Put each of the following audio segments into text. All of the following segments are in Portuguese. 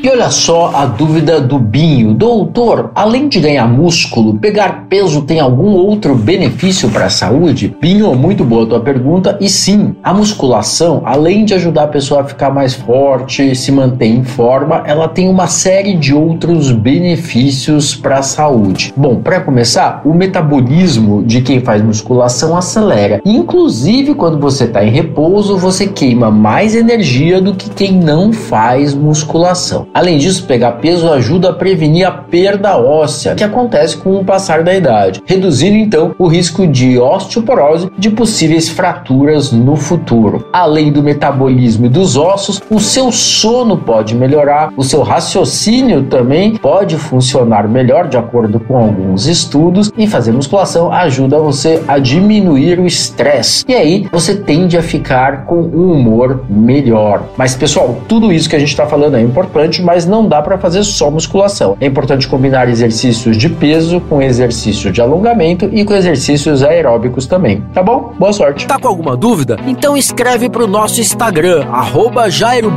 E olha só a dúvida do Binho. Doutor, além de ganhar músculo, pegar peso tem algum outro benefício para a saúde? Binho, muito boa a tua pergunta. E sim, a musculação, além de ajudar a pessoa a ficar mais forte, se manter em forma, ela tem uma série de outros benefícios para a saúde. Bom, para começar, o metabolismo de quem faz musculação acelera. Inclusive, quando você está em repouso, você queima mais energia do que quem não faz musculação. Além disso, pegar peso ajuda a prevenir a perda óssea, que acontece com o passar da idade, reduzindo então o risco de osteoporose de possíveis fraturas no futuro. Além do metabolismo dos ossos, o seu sono pode melhorar, o seu raciocínio também pode funcionar melhor, de acordo com alguns estudos, e fazer musculação ajuda você a diminuir o estresse. E aí você tende a ficar com um humor melhor. Mas, pessoal, tudo isso que a gente está falando é importante, mas não dá para fazer só musculação. É importante combinar exercícios de peso com exercício de alongamento e com exercícios aeróbicos também. Tá bom? Boa sorte. Tá com alguma dúvida? Então escreve para o nosso Instagram, arroba Jairo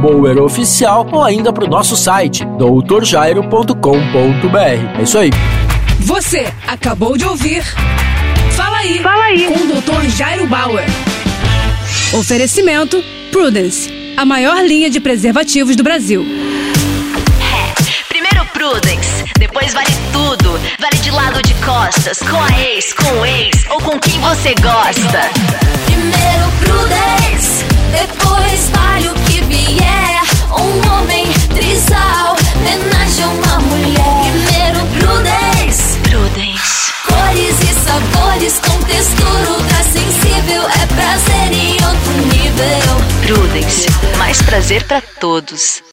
Oficial, ou ainda para o nosso site, doutorjairo.com.br. É isso aí. Você acabou de ouvir. Fala aí. Fala aí. Com o Dr. Jairo Bauer. Oferecimento Prudence a maior linha de preservativos do Brasil. Costas, com a ex, com o ex ou com quem você gosta. Primeiro Prudence, depois vale o que vier. Um homem trisal, homenagem a uma mulher. Primeiro Prudence, Prudence. Cores e sabores com textura ultra sensível. É prazer em outro nível. Prudence, mais prazer para todos.